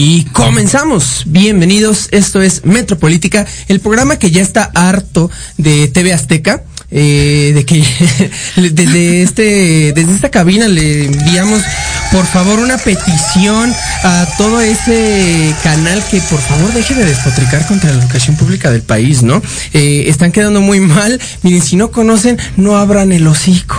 Y comenzamos. Bienvenidos. Esto es Metropolítica, el programa que ya está harto de TV Azteca. Eh, de que desde este desde esta cabina le enviamos por favor una petición a todo ese canal que por favor deje de despotricar contra la educación pública del país, ¿no? Eh, están quedando muy mal. Miren, si no conocen, no abran el hocico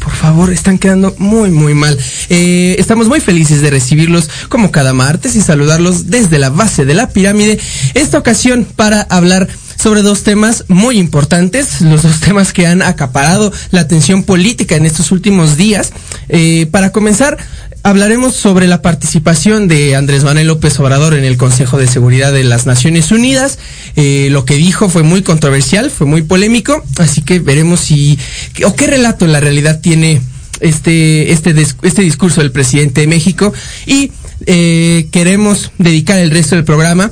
por favor, están quedando muy, muy mal. Eh, estamos muy felices de recibirlos como cada martes y saludarlos desde la base de la pirámide. Esta ocasión para hablar sobre dos temas muy importantes, los dos temas que han acaparado la atención política en estos últimos días. Eh, para comenzar, hablaremos sobre la participación de Andrés Manuel López Obrador en el Consejo de Seguridad de las Naciones Unidas. Eh, lo que dijo fue muy controversial, fue muy polémico, así que veremos si o qué relato en la realidad tiene este este este discurso del presidente de México y eh, queremos dedicar el resto del programa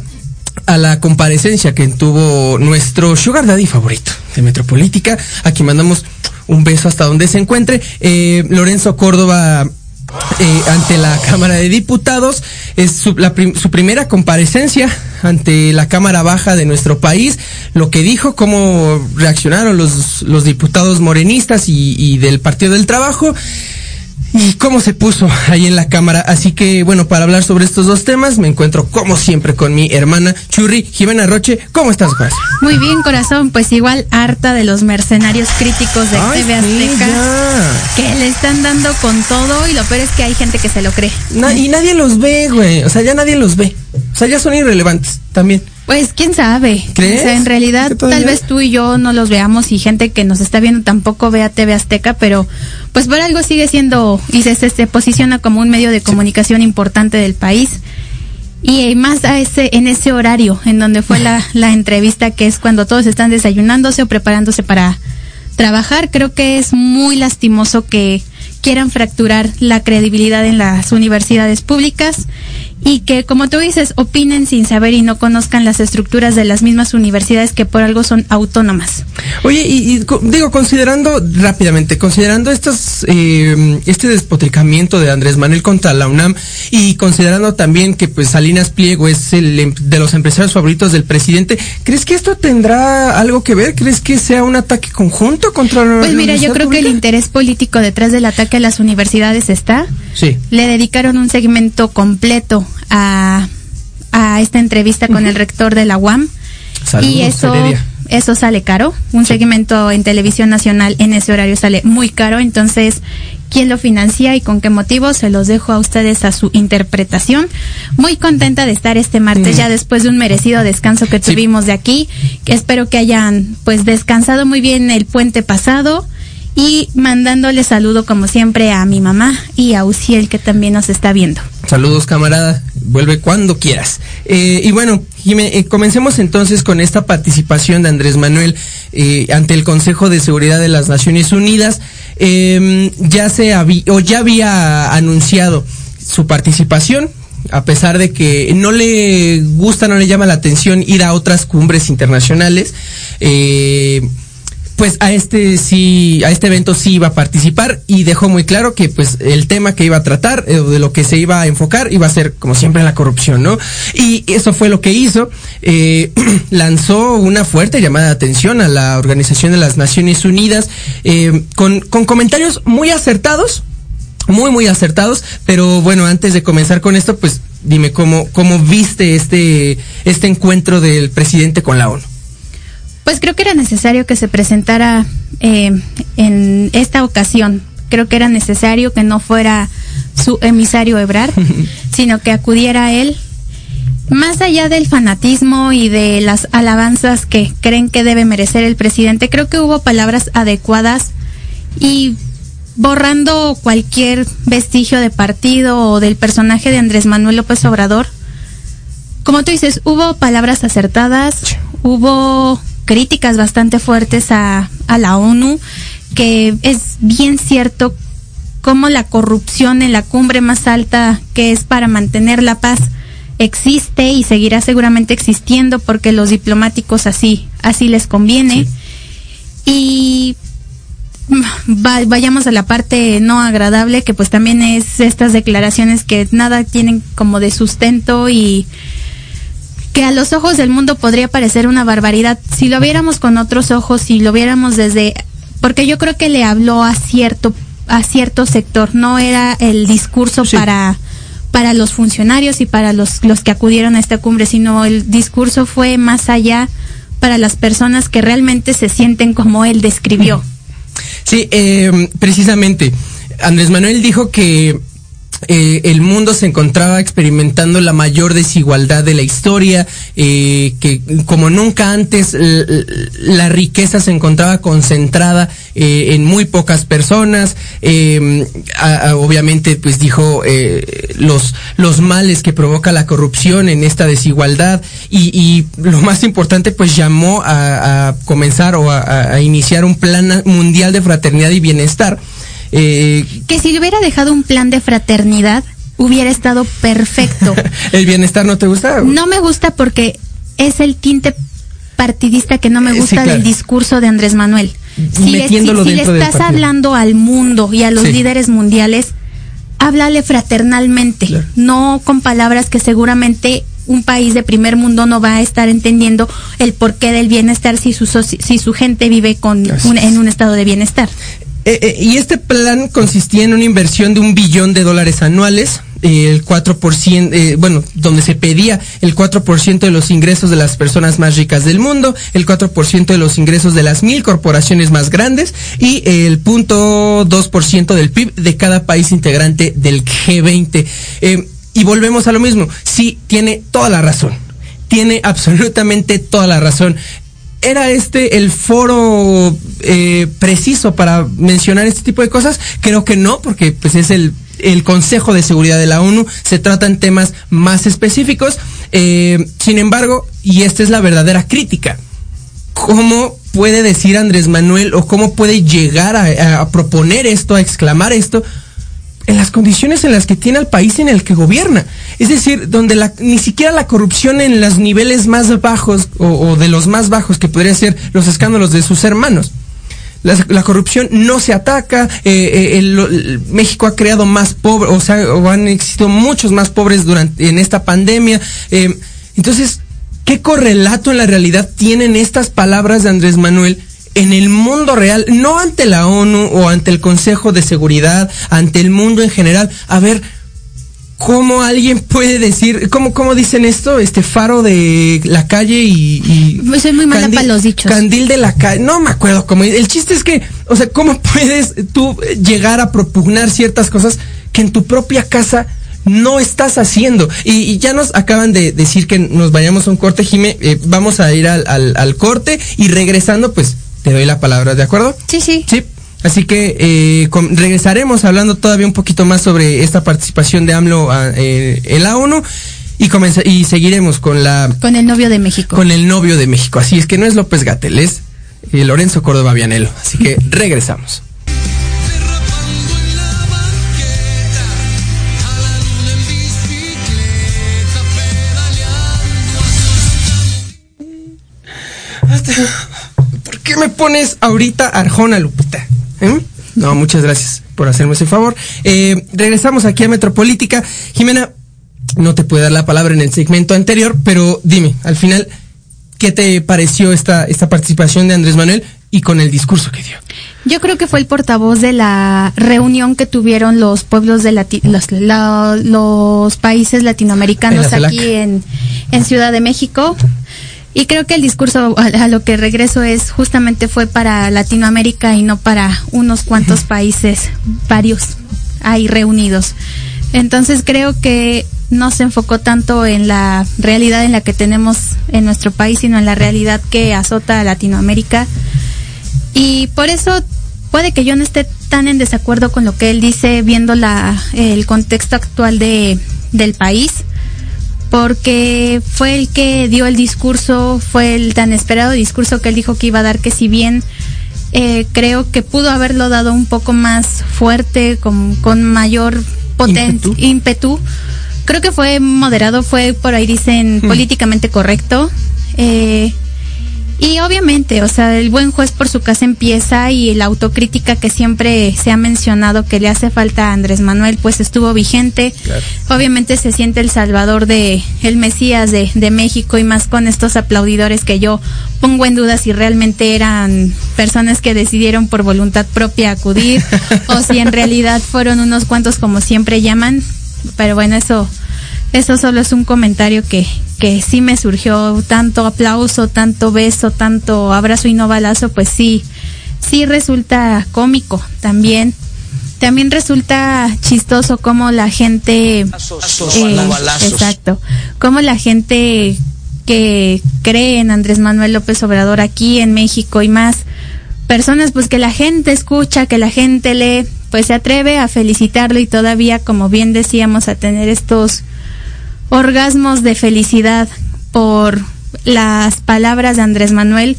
a la comparecencia que tuvo nuestro sugar daddy favorito de Metropolítica. Aquí mandamos un beso hasta donde se encuentre. Eh, Lorenzo Córdoba eh, ante la Cámara de Diputados. Es su, la su, primera comparecencia ante la Cámara Baja de nuestro país. Lo que dijo, cómo reaccionaron los, diputados morenistas y del Partido del Trabajo y cómo se puso ahí en la cámara. Así que, bueno, para hablar sobre estos dos temas, me encuentro como siempre con mi hermana Churri Jimena Roche. ¿Cómo estás, Juan? Muy bien, corazón. Pues igual harta de los mercenarios críticos de Ay, TV Azteca sí, que le están dando con todo y lo peor es que hay gente que se lo cree. Na y nadie los ve, güey. O sea, ya nadie los ve. O sea, ya son irrelevantes también. Pues quién sabe. ¿Crees? O sea, en realidad tal vez tú y yo no los veamos y gente que nos está viendo tampoco vea TV Azteca, pero pues por algo sigue siendo y se, se, se posiciona como un medio de comunicación sí. importante del país. Y más a ese, en ese horario en donde fue la, la entrevista, que es cuando todos están desayunándose o preparándose para trabajar, creo que es muy lastimoso que quieran fracturar la credibilidad en las universidades públicas y que, como tú dices, opinen sin saber y no conozcan las estructuras de las mismas universidades que por algo son autónomas. Oye, y, y digo, considerando rápidamente, considerando estos, eh, este despotricamiento de Andrés Manuel contra la UNAM y considerando también que pues Salinas Pliego es el de los empresarios favoritos del presidente, ¿crees que esto tendrá algo que ver? ¿Crees que sea un ataque conjunto contra la Pues mira, yo creo pública? que el interés político detrás del ataque a las universidades está. Sí. Le dedicaron un segmento completo a, a esta entrevista con el rector de la UAM. Saludos, y eso, Heredia. eso sale caro. Un sí. segmento en televisión nacional en ese horario sale muy caro. Entonces, quién lo financia y con qué motivo, se los dejo a ustedes a su interpretación. Muy contenta de estar este martes mm. ya después de un merecido descanso que sí. tuvimos de aquí. Espero que hayan pues descansado muy bien el puente pasado y mandándole saludo como siempre a mi mamá y a Uciel que también nos está viendo. Saludos camarada, vuelve cuando quieras. Eh, y bueno, eh, comencemos entonces con esta participación de Andrés Manuel eh, ante el Consejo de Seguridad de las Naciones Unidas. Eh, ya se había, o ya había anunciado su participación, a pesar de que no le gusta, no le llama la atención ir a otras cumbres internacionales. Eh, pues a este sí, a este evento sí iba a participar y dejó muy claro que pues el tema que iba a tratar, eh, de lo que se iba a enfocar, iba a ser como siempre la corrupción, ¿no? Y eso fue lo que hizo. Eh, lanzó una fuerte llamada de atención a la Organización de las Naciones Unidas eh, con, con comentarios muy acertados, muy, muy acertados. Pero bueno, antes de comenzar con esto, pues dime cómo, cómo viste este, este encuentro del presidente con la ONU. Pues creo que era necesario que se presentara eh, en esta ocasión. Creo que era necesario que no fuera su emisario Ebrar, sino que acudiera a él. Más allá del fanatismo y de las alabanzas que creen que debe merecer el presidente, creo que hubo palabras adecuadas y borrando cualquier vestigio de partido o del personaje de Andrés Manuel López Obrador. Como tú dices, hubo palabras acertadas, hubo críticas bastante fuertes a, a la ONU, que es bien cierto cómo la corrupción en la cumbre más alta que es para mantener la paz existe y seguirá seguramente existiendo porque los diplomáticos así así les conviene. Y va- vayamos a la parte no agradable que pues también es estas declaraciones que nada tienen como de sustento y que a los ojos del mundo podría parecer una barbaridad si lo viéramos con otros ojos si lo viéramos desde porque yo creo que le habló a cierto a cierto sector no era el discurso Sí. para para los funcionarios y para los los que acudieron a esta cumbre sino el discurso fue más allá para las personas que realmente se sienten como él describió Sí, eh, precisamente. Andrés Manuel dijo que eh, el mundo se encontraba experimentando la mayor desigualdad de la historia, eh, que como nunca antes la riqueza se encontraba concentrada eh, en muy pocas personas. obviamente, pues dijo los los males que provoca la corrupción en esta desigualdad y, lo más importante, pues llamó a, comenzar o a iniciar un plan mundial de fraternidad y bienestar. Eh, que si hubiera dejado un plan de fraternidad hubiera estado perfecto ¿El bienestar no te gusta? No me gusta porque es el tinte partidista que no me Eh, sí, gusta claro. del discurso de Andrés Manuel. Si le, si- le estás hablando al mundo y a los Sí. líderes mundiales, háblale fraternalmente, Claro. no con palabras que seguramente un país de primer mundo no va a estar entendiendo el porqué del bienestar si su, si su gente vive con un- en un estado de bienestar. Eh, eh, y este plan consistía en una inversión de un billón de dólares anuales, eh, el 4%, eh, bueno, donde se pedía el 4% de los ingresos de las personas más ricas del mundo, el 4% de los ingresos de las mil corporaciones más grandes y el punto 2% del PIB de cada país integrante del G20. Eh, y volvemos a lo mismo, sí, tiene toda la razón, tiene absolutamente toda la razón. ¿Era este el foro eh, preciso para mencionar este tipo de cosas? Creo que no, porque pues es el, el Consejo de Seguridad de la ONU, se tratan temas más específicos. Eh, sin embargo, y esta es la verdadera crítica, ¿cómo puede decir Andrés Manuel o cómo puede llegar a, a proponer esto, a exclamar esto? En las condiciones en las que tiene al país en el que gobierna. Es decir, donde ni siquiera la corrupción en los niveles más bajos o, de los más bajos que podrían ser los escándalos de sus hermanos. La, corrupción no se ataca, eh, eh, México ha creado más pobres, o sea, o han existido muchos más pobres durante en esta pandemia. eh, entonces, ¿qué correlato en la realidad tienen estas palabras de Andrés Manuel en el mundo real, no ante la ONU o ante el Consejo de Seguridad, ante el mundo en general. A ver, ¿cómo alguien puede decir, cómo, cómo dicen esto? Este faro de la calle y... y Pues soy muy mala para los dichos. Candil de la calle, no me acuerdo cómo. El chiste es que, o sea, ¿cómo puedes tú llegar a propugnar ciertas cosas que en tu propia casa no estás haciendo. Y, y ya nos acaban de decir que nos vayamos a un corte, Jime. Eh, vamos a ir al, al, al corte y regresando, pues te doy la palabra, ¿de acuerdo? Sí, sí. Sí. Así que eh, regresaremos hablando todavía un poquito más sobre esta participación de AMLO a- eh, en la ONU y, y seguiremos con la Con el novio de México. con el novio de México. Así es que no es López Gatel, es eh, Lorenzo Córdoba Vianelo. Así que regresamos. ¿Por qué me pones ahorita Arjona, Lupita? ¿Eh? No, muchas gracias por hacerme ese favor. Eh, regresamos aquí a Metropolítica. Jimena, no te puedo dar la palabra en el segmento anterior, pero dime, al final, ¿qué te pareció esta, esta participación de Andrés Manuel? y con el discurso que dio. Yo creo que fue el portavoz de la reunión que tuvieron los pueblos de Lati- los, la- los países latinoamericanos En aquí en, en Ciudad de México. Y creo que el discurso a, lo que regreso es justamente fue para Latinoamérica y no para unos cuantos países, varios ahí reunidos. Entonces creo que no se enfocó tanto en la realidad en la que tenemos en nuestro país, sino en la realidad que azota a Latinoamérica. Y por eso puede que yo no esté tan en desacuerdo con lo que él dice viendo la, el contexto actual de, del país, porque fue el que dio el discurso, fue el tan esperado discurso que él dijo que iba a dar, que si bien eh, creo que pudo haberlo dado un poco más fuerte, con, con mayor potencia, Ímpetu. ímpetu. Creo que fue moderado, fue por ahí dicen Hmm. políticamente correcto. Eh, y obviamente, o sea, el buen juez por su casa empieza y la autocrítica que siempre se ha mencionado que le hace falta a Andrés Manuel, pues estuvo vigente. Obviamente se siente el salvador de, el Mesías de, de México y más con estos aplaudidores que yo pongo en duda si realmente eran personas que decidieron por voluntad propia acudir o si en realidad fueron unos cuantos como siempre llaman. Pero bueno, eso, eso solo es un comentario que, que sí me surgió tanto aplauso, tanto beso, tanto abrazo y no balazo, pues sí, sí resulta cómico también. También resulta chistoso cómo la gente, eh, exacto, cómo la gente que cree en Andrés Manuel López Obrador aquí en México y más personas pues que la gente escucha, que la gente lee, pues se atreve a felicitarlo y todavía, como bien decíamos, a tener estos orgasmos de felicidad por las palabras de Andrés Manuel,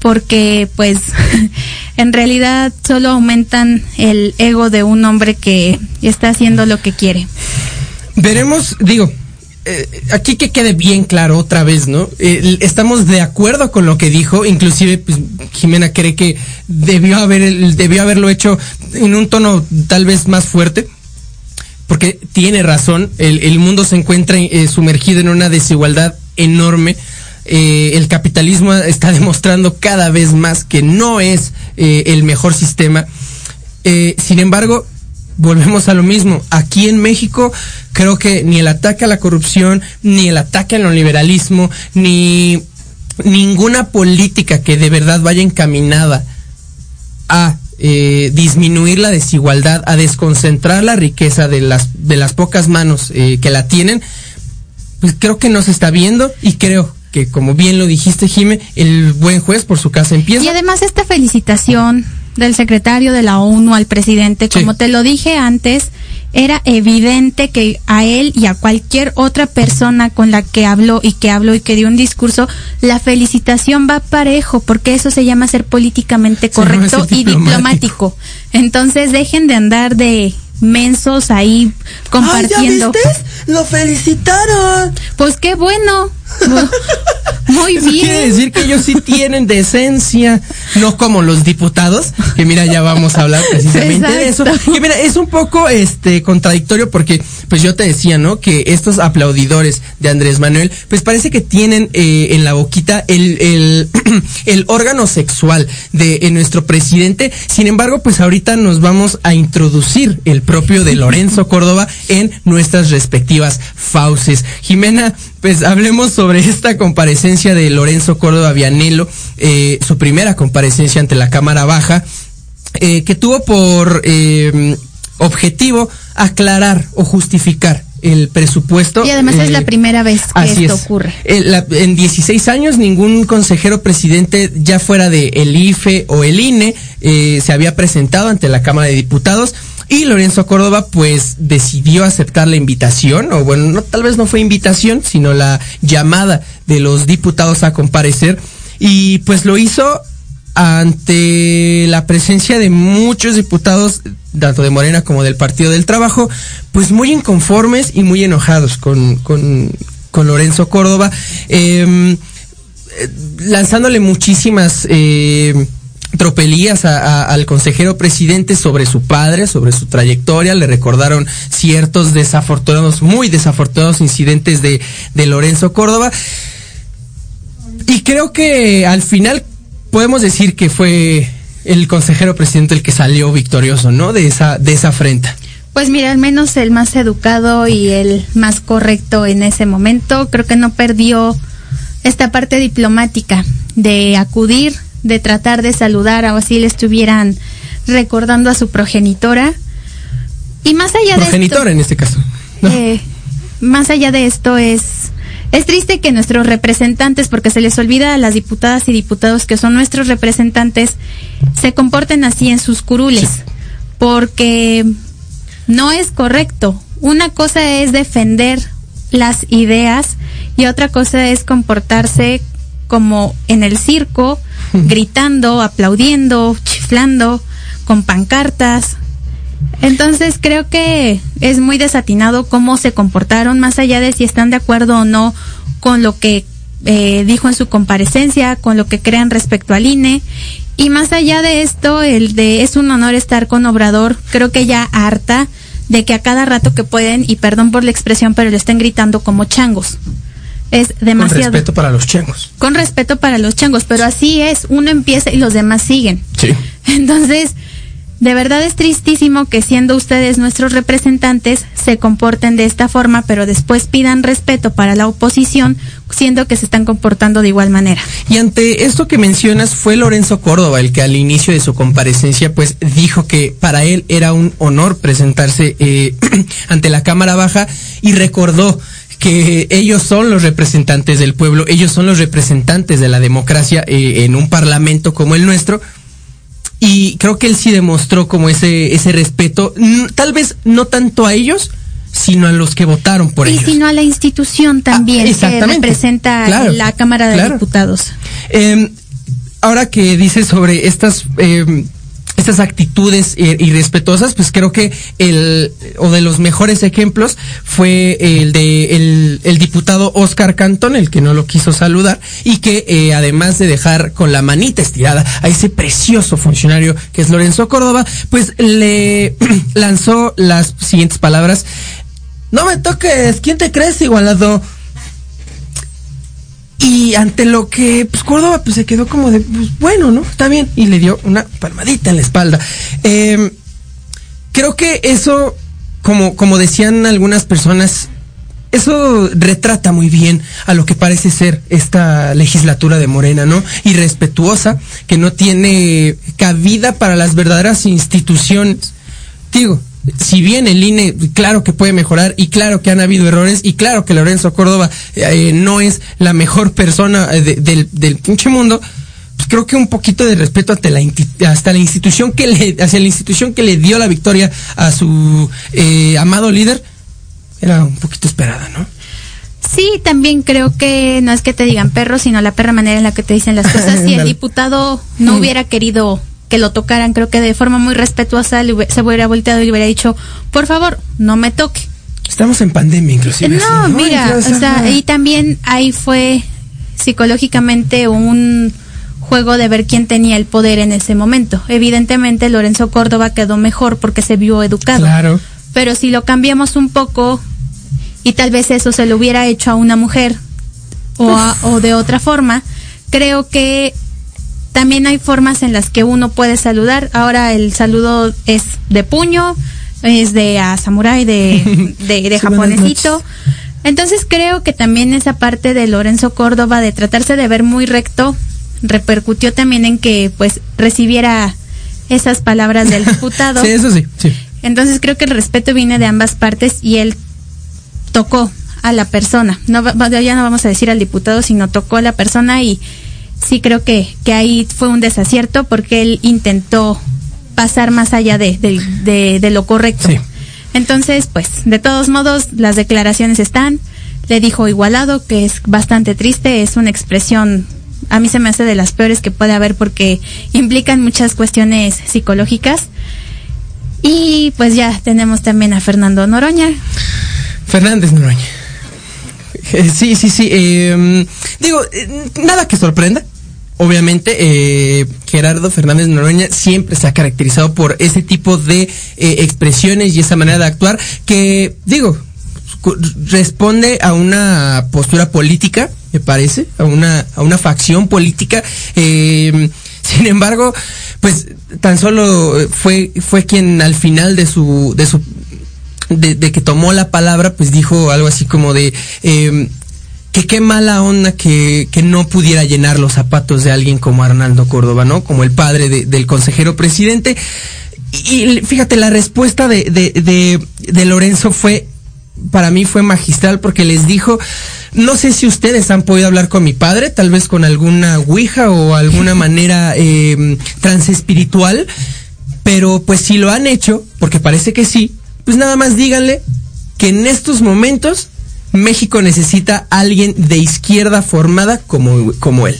porque pues en realidad solo aumentan el ego de un hombre que está haciendo lo que quiere. Veremos, digo, eh, aquí que quede bien claro otra vez, ¿no? Estamos de acuerdo con lo que dijo, inclusive pues, Jimena cree que debió haber debió haberlo hecho en un tono tal vez más fuerte. Porque tiene razón, el, mundo se encuentra eh, sumergido en una desigualdad enorme. Eh, el capitalismo está demostrando cada vez más que no es eh, el mejor sistema. Sin embargo, volvemos a lo mismo. Aquí en México creo que ni el ataque a la corrupción, ni el ataque al neoliberalismo, ni ninguna política que de verdad vaya encaminada a eh, disminuir la desigualdad, a desconcentrar la riqueza de las, de las pocas manos eh, que la tienen, pues creo que no se está viendo y creo que como bien lo dijiste, Jime, el buen juez por su casa empieza. Y además esta felicitación del secretario de la ONU al presidente, Sí. como te lo dije antes, era evidente que a él y a cualquier otra persona con la que habló y que habló y que dio un discurso, la felicitación va parejo, porque eso se llama ser políticamente correcto ser y diplomático. diplomático. Entonces dejen de andar de mensos ahí compartiendo. Lo felicitaron. Pues qué bueno. Muy Eso quiere bien. decir que ellos sí tienen decencia, no como los diputados, que mira, ya vamos a hablar precisamente de eso. Que mira, es un poco este contradictorio porque pues yo te decía, ¿no? Que estos aplaudidores de Andrés Manuel, pues parece que tienen eh, en la boquita el, el, el órgano sexual de eh, nuestro presidente. Sin embargo, pues ahorita nos vamos a introducir el propio de Lorenzo Córdoba en nuestras respectivas fauces. Jimena, pues hablemos sobre esta comparecencia de Lorenzo Córdoba Vianelo, eh, su primera comparecencia ante la Cámara Baja, eh, que tuvo por eh, objetivo aclarar o justificar el presupuesto. Y además es eh, la primera vez que Así esto es. ocurre. Eh, la- en 16 años ningún consejero presidente, ya fuera de el IFE o el INE, eh, se había presentado ante la Cámara de Diputados. Y Lorenzo Córdoba pues decidió aceptar la invitación, o bueno, no, tal vez no fue invitación, sino la llamada de los diputados a comparecer. Y pues lo hizo ante la presencia de muchos diputados, tanto de Morena como del Partido del Trabajo, pues muy inconformes y muy enojados con, con, con Lorenzo Córdoba, eh, eh, lanzándole muchísimas eh, tropelías a- al consejero presidente sobre su padre, sobre su trayectoria, le recordaron ciertos desafortunados, muy desafortunados incidentes de, de Lorenzo Córdoba. Y creo que al final podemos decir que fue el consejero presidente el que salió victorioso, ¿no? De esa, de esa afrenta. Pues mira, al menos el más educado y el más correcto en ese momento, creo que no perdió esta parte diplomática de acudir, de tratar de saludar, o así le estuvieran recordando a su progenitora. Y más allá Progenitora de en este caso. esto, ¿no? eh, más allá de esto es es triste que nuestros representantes, porque se les olvida a las diputadas y diputados que son nuestros representantes, se comporten así en sus curules, Sí. porque no es correcto. Una cosa es defender las ideas y otra cosa es comportarse como en el circo, gritando, aplaudiendo, chiflando, con pancartas. Entonces creo que es muy desatinado cómo se comportaron, más allá de si están de acuerdo o no con lo que eh, dijo en su comparecencia, con lo que crean respecto al INE. Y más allá de esto, el de es un honor estar con Obrador, creo que ya harta de que a cada rato que pueden, y perdón por la expresión, pero le estén gritando como changos. Es Con demasiado. respeto para los changos. Con respeto para los changos, pero así es, uno empieza y los demás siguen. Sí. Entonces, de verdad es tristísimo que siendo ustedes nuestros representantes se comporten de esta forma, pero después pidan respeto para la oposición, siendo que se están comportando de igual manera. Y ante esto que mencionas, fue Lorenzo Córdoba el que al inicio de su comparecencia, pues dijo que para él era un honor presentarse eh, ante la Cámara Baja y recordó que ellos son los representantes del pueblo, ellos son los representantes de la democracia eh, en un parlamento como el nuestro. Y creo que él sí demostró como ese, ese respeto, tal vez no tanto a ellos, sino a los que votaron por y ellos. sino a la institución también Ah, que exactamente. representa Claro, la Cámara de claro. Diputados. Eh, ahora que dices sobre estas eh, estas actitudes eh, irrespetuosas, pues creo que el o de los mejores ejemplos fue el de el, el diputado Oscar Cantón, el que no lo quiso saludar y que eh, además de dejar con la manita estirada a ese precioso funcionario que es Lorenzo Córdoba, pues le lanzó las siguientes palabras: "No me toques, ¿quién te crees igualado?" Y ante lo que, pues Córdoba pues se quedó como de, pues bueno, ¿no? Está bien. Y le dio una palmadita en la espalda. Eh, creo que eso, como, como decían algunas personas, eso retrata muy bien a lo que parece ser esta legislatura de Morena, ¿no? Irrespetuosa, que no tiene cabida para las verdaderas instituciones. Digo, si bien el INE, claro que puede mejorar y claro que han habido errores y claro que Lorenzo Córdoba eh, no es la mejor persona eh, de- del, del pinche mundo, pues creo que un poquito de respeto hasta la, hasta la institución que le, hacia la institución que le dio la victoria a su eh, amado líder, era un poquito esperada, ¿no? Sí, también creo que no es que te digan perro, sino la perra manera en la que te dicen las cosas. Si el diputado no Mm. hubiera querido que lo tocaran, creo que de forma muy respetuosa se hubiera volteado y le hubiera dicho, por favor, no me toque. Estamos en pandemia, inclusive. No, así, mira, o sea, y también ahí fue psicológicamente un juego de ver quién tenía el poder en ese momento. Evidentemente Lorenzo Córdoba quedó mejor porque se vio educado. Claro. Pero si lo cambiamos un poco y tal vez eso se lo hubiera hecho a una mujer o, a- o de otra forma, creo que también hay formas en las que uno puede saludar. Ahora el saludo es de puño, es de a samurái, de, de, de Sí, buenas japonesito. Entonces creo que también esa parte de Lorenzo Córdoba de tratarse de ver muy recto repercutió también en que pues recibiera esas palabras del diputado. Sí, eso sí, sí. Entonces creo que el respeto viene de ambas partes y él tocó a la persona. No ya no vamos a decir al diputado, sino tocó a la persona y sí creo que, que ahí fue un desacierto porque él intentó pasar más allá de, de, de- de lo correcto. Sí. Entonces, pues, de todos modos, las declaraciones están. Le dijo igualado, que es bastante triste, es una expresión, a mí se me hace de las peores que puede haber porque implican muchas cuestiones psicológicas. Y pues ya tenemos también a Fernando Noroña. Fernández Noroña. Eh, Sí, sí, sí. eh, digo, eh, nada que sorprenda. Obviamente, eh, Gerardo Fernández Noroña siempre se ha caracterizado por ese tipo de eh, expresiones y esa manera de actuar que, digo, responde a una postura política, me parece, a una, a una facción política. Sin embargo, pues tan solo fue, fue quien al final de su, de su, de, de que tomó la palabra, pues dijo algo así como de, eh, que qué mala onda que, que no pudiera llenar los zapatos de alguien como Arnaldo Córdoba, ¿no? Como el padre de- del consejero presidente. Y, y fíjate, la respuesta de, de, de, Lorenzo fue, para mí fue magistral porque les dijo, no sé si ustedes han podido hablar con mi padre, tal vez con alguna ouija o alguna manera eh, transespiritual, pero pues si lo han hecho, porque parece que sí, pues nada más díganle que en estos momentos México necesita a alguien de izquierda formada como, como él.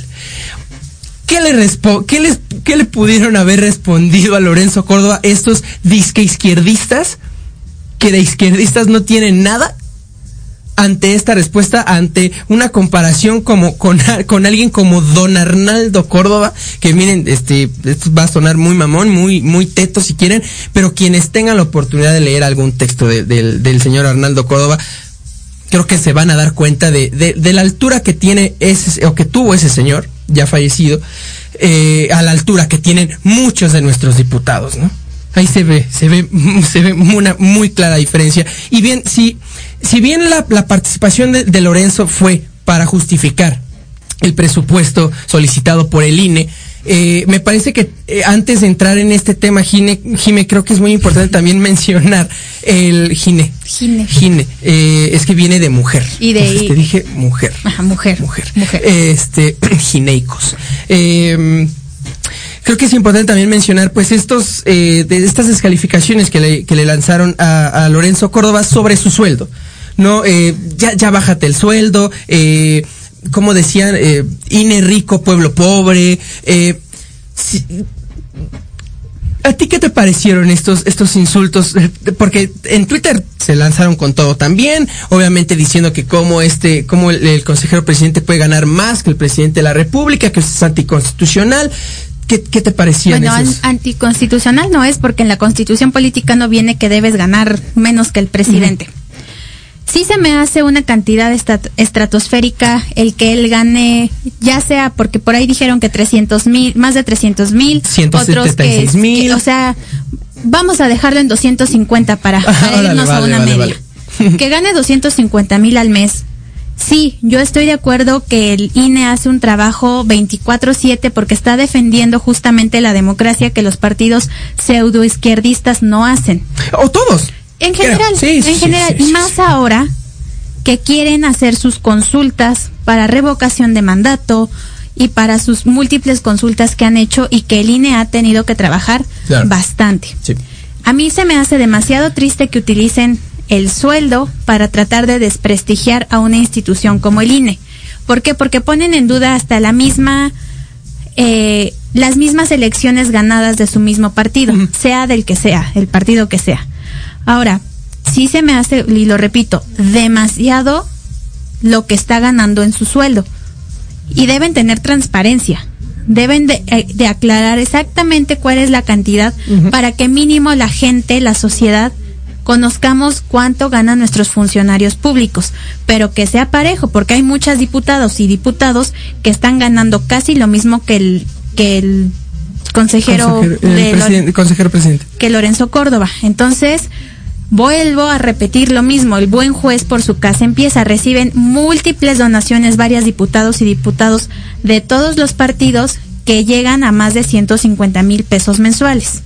¿Qué le, qué, les, ¿Qué le pudieron haber respondido a Lorenzo Córdoba estos disque izquierdistas que de izquierdistas no tienen nada ante esta respuesta, ante una comparación como con, con alguien como Don Arnaldo Córdoba, que miren, este, esto va a sonar muy mamón, muy, muy teto si quieren, pero quienes tengan la oportunidad de leer algún texto de- del- del señor Arnaldo Córdoba, creo que se van a dar cuenta de, de, de la altura que tiene ese, o que tuvo ese señor, ya fallecido, eh, a la altura que tienen muchos de nuestros diputados, ¿no? Ahí se ve, se ve, se ve una muy clara diferencia. Y bien, si, si bien la, la participación de, de Lorenzo fue para justificar el presupuesto solicitado por el INE, eh, me parece que eh, antes de entrar en este tema, Gine, Jime, creo que es muy importante también mencionar el Gine. Gine. Gine, eh, es que viene de mujer. Y de- Entonces te dije mujer. Ajá, mujer. Mujer. Mujer. Este, gineicos. Eh, creo que es importante también mencionar, pues, estos, eh, de estas descalificaciones que le, que le lanzaron a, a Lorenzo Córdoba sobre su sueldo. No, eh, ya, ya bájate el sueldo, eh, como decían, eh, INE rico, pueblo pobre, eh, si- ¿A ti qué te parecieron estos, estos insultos? Porque en Twitter se lanzaron con todo también, obviamente diciendo que como este, como el, el consejero presidente puede ganar más que el presidente de la República, que es anticonstitucional. ¿Qué, qué te parecían Bueno, esos? anticonstitucional no es porque en la constitución política no viene que debes ganar menos que el presidente. Sí se me hace una cantidad estratosférica el que él gane, ya sea porque por ahí dijeron que 300 mil, más de 300 mil, otros que, 176,000. que- o sea, vamos a dejarlo en 250 para, para Órale, irnos a una vale, media. vale. que gane 250 mil al mes. Sí, yo estoy de acuerdo que el INE hace un trabajo 24/7 porque está defendiendo justamente la democracia que los partidos pseudoizquierdistas no hacen. O todos. En general, Sí, en sí, general, sí, y más ahora que quieren hacer sus consultas para revocación de mandato y para sus múltiples consultas que han hecho y que el INE ha tenido que trabajar Claro. bastante. A mí se me hace demasiado triste que utilicen el sueldo para tratar de desprestigiar a una institución como el INE. ¿Por qué? Porque ponen en duda hasta la misma, eh, las mismas elecciones ganadas de su mismo partido, sea del que sea, el partido que sea. Ahora, sí se me hace, y lo repito, demasiado lo que está ganando en su sueldo. Y deben tener transparencia. Deben de, eh, de aclarar exactamente cuál es la cantidad para que mínimo la gente, la sociedad, conozcamos cuánto ganan nuestros funcionarios públicos, pero que sea parejo, porque hay muchas diputados y diputados que están ganando casi lo mismo que el, que el consejero, Consejero, el de consejero presidente. que Lorenzo Córdoba. Entonces, vuelvo a repetir lo mismo, el buen juez por su casa empieza, reciben múltiples donaciones varias diputados y diputados de todos los partidos que llegan a más de 150 mil pesos mensuales.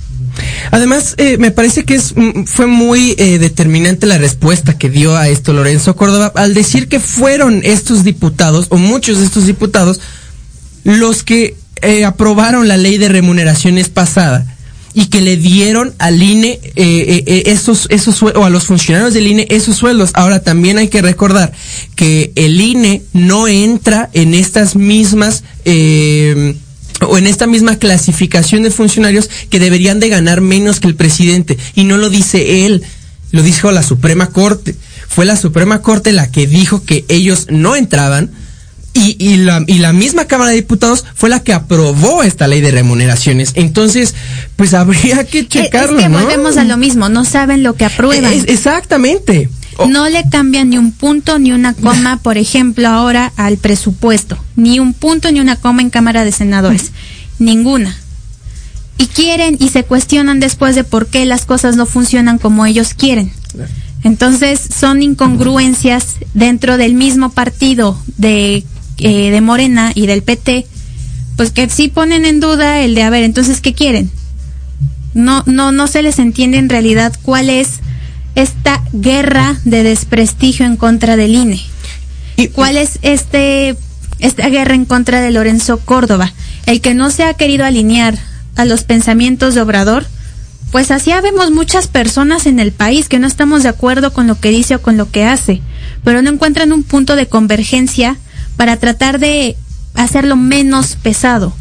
Además, eh, me parece que es mm, fue muy eh, determinante la respuesta que dio a esto Lorenzo Córdoba al decir que fueron estos diputados o muchos de estos diputados los que eh, aprobaron la ley de remuneraciones pasada y que le dieron al INE eh, eh, eh, esos esos o a los funcionarios del INE esos sueldos. Ahora también hay que recordar que el INE no entra en estas mismas eh, o en esta misma clasificación de funcionarios que deberían de ganar menos que el presidente. Y no lo dice él, lo dijo la Suprema Corte. Fue la Suprema Corte la que dijo que ellos no entraban. Y, y, la, y la misma Cámara de Diputados fue la que aprobó esta ley de remuneraciones. Entonces, pues habría que checarlo, es que ¿no? volvemos a lo mismo, no saben lo que aprueban. Es- exactamente. No le cambian ni un punto ni una coma, por ejemplo, ahora al presupuesto. Ni un punto ni una coma en Cámara de Senadores. ninguna. Y quieren y se cuestionan después de por qué las cosas no funcionan como ellos quieren. Entonces son incongruencias dentro del mismo partido de, eh, de Morena y del PT, pues que sí ponen en duda el de, a ver, entonces, ¿qué quieren? No, no, no se les entiende en realidad cuál es esta guerra de desprestigio en contra del INE. Y- ¿Cuál es este esta guerra en contra de Lorenzo Córdoba? El que no se ha querido alinear a los pensamientos de Obrador, pues así vemos muchas personas en el país que no estamos de acuerdo con lo que dice o con lo que hace, pero no encuentran un punto de convergencia para tratar de hacerlo menos pesado.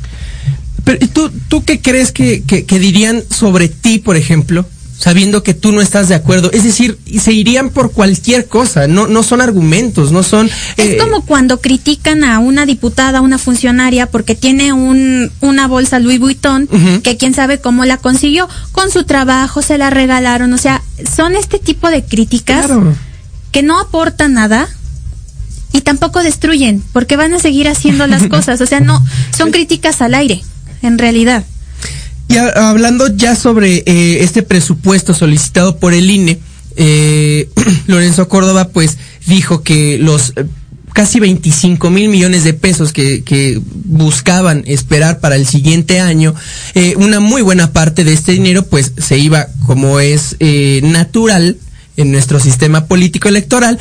Pero ¿y ¿tú, ¿tú qué crees que, que, que dirían sobre ti, por ejemplo? Sabiendo que tú no estás de acuerdo. Es decir, se irían por cualquier cosa. No, no son argumentos, no son. Es eh, como cuando critican a una diputada, a una funcionaria, porque tiene un, una bolsa Louis Vuitton, que quién sabe cómo la consiguió, con su trabajo, se la regalaron. O sea, son este tipo de críticas Claro. que no aportan nada y tampoco destruyen, porque van a seguir haciendo las cosas. O sea, no, son críticas al aire, en realidad. Y a- hablando ya sobre eh, este presupuesto solicitado por el INE, eh, Lorenzo Córdoba pues dijo que los eh, casi 25 mil millones de pesos que, que buscaban esperar para el siguiente año, eh, una muy buena parte de este dinero pues se iba como es eh, natural en nuestro sistema político electoral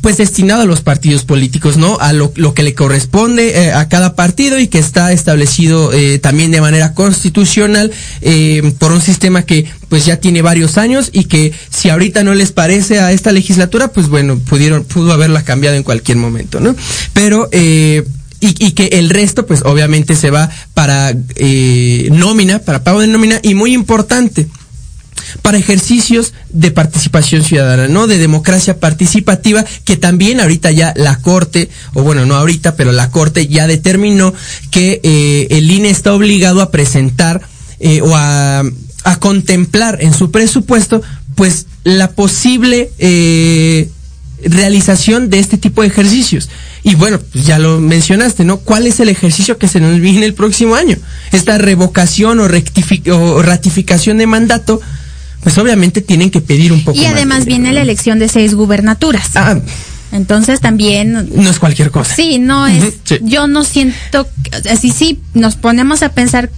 pues destinado a los partidos políticos, ¿no? A lo, lo que le corresponde eh, a cada partido y que está establecido eh, también de manera constitucional eh, por un sistema que pues ya tiene varios años y que si ahorita no les parece a esta legislatura, pues bueno, pudieron, pudo haberla cambiado en cualquier momento, ¿no? Pero eh, y, y que el resto, pues obviamente se va para eh, nómina, para pago de nómina y muy importante, para ejercicios de participación ciudadana, ¿no? De democracia participativa, que también ahorita ya la Corte, o bueno, no ahorita, pero la Corte ya determinó que eh, el INE está obligado a presentar eh, o a, contemplar en su presupuesto, pues, la posible eh, realización de este tipo de ejercicios. Y bueno, pues ya lo mencionaste, ¿no? ¿Cuál es el ejercicio que se nos viene el próximo año? Esta revocación o, o ratificación de mandato, pues obviamente tienen que pedir un poco Y más además de viene la elección de seis gubernaturas. Ah, Entonces también no es cualquier cosa. Sí, no es. Sí. Yo no siento. Así sí, nos ponemos a pensar.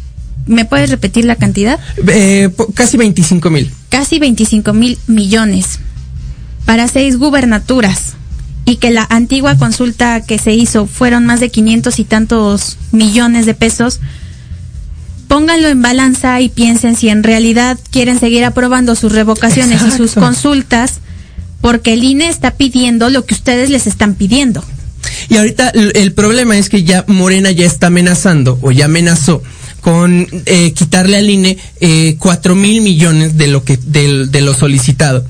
¿Me puedes repetir la cantidad? Eh, casi 25 mil. Casi 25 mil millones para seis gubernaturas. Y que la antigua consulta que se hizo fueron más de 500 y tantos millones de pesos. Pónganlo en balanza y piensen si en realidad quieren seguir aprobando sus revocaciones y sus consultas, porque el INE está pidiendo lo que ustedes les están pidiendo. Y ahorita el, problema es que ya Morena ya está amenazando o ya amenazó con eh, quitarle al INE eh, cuatro mil millones de lo que de, lo solicitado.